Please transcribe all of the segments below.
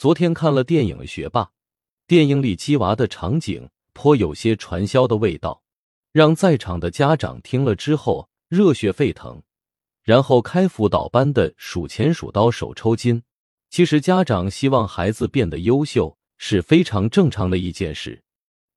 昨天看了电影《学霸》，电影里鸡娃的场景颇有些传销的味道，让在场的家长听了之后热血沸腾，然后开辅导班的数钱数刀手抽筋。其实家长希望孩子变得优秀是非常正常的一件事，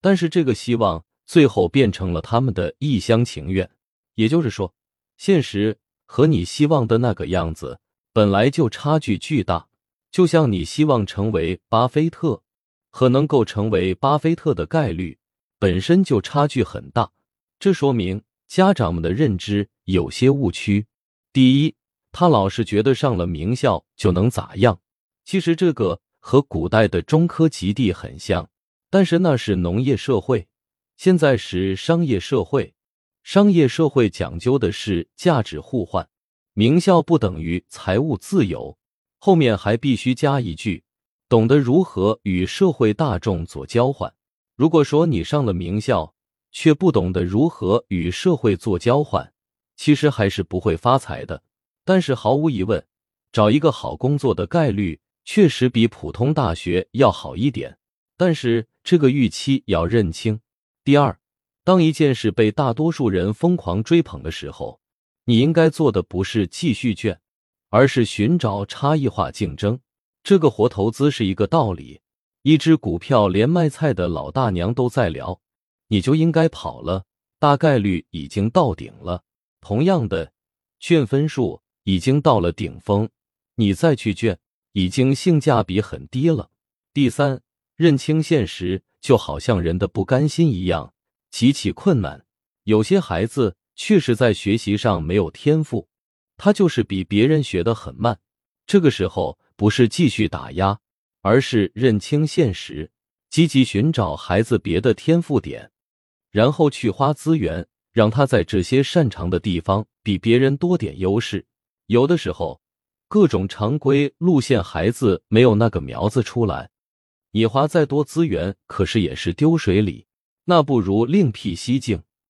但是这个希望最后变成了他们的一厢情愿，也就是说，现实和你希望的那个样子本来就差距巨大。就像你希望成为巴菲特，和能够成为巴菲特的概率本身就差距很大，这说明家长们的认知有些误区。第一，他老是觉得上了名校就能咋样？其实这个和古代的中科极地很像，但是那是农业社会，现在是商业社会，商业社会讲究的是价值互换，名校不等于财务自由。后面还必须加一句，懂得如何与社会大众做交换。如果说你上了名校，却不懂得如何与社会做交换，其实还是不会发财的。但是毫无疑问，找一个好工作的概率确实比普通大学要好一点。但是这个预期要认清。第二，当一件事被大多数人疯狂追捧的时候，你应该做的不是继续卷。而是寻找差异化竞争，这个活投资是一个道理。一只股票连卖菜的老大娘都在聊，你就应该跑了，大概率已经到顶了。同样的，卷分数已经到了顶峰，你再去卷，已经性价比很低了。第三，认清现实，就好像人的不甘心一样，极其困难。有些孩子确实在学习上没有天赋。他就是比别人学得很慢，这个时候不是继续打压，而是认清现实，积极寻找孩子别的天赋点，然后去花资源，让他在这些擅长的地方比别人多点优势。有的时候，各种常规路线孩子没有那个苗子出来，你花再多资源，可是也是丢水里，那不如另辟蹊径。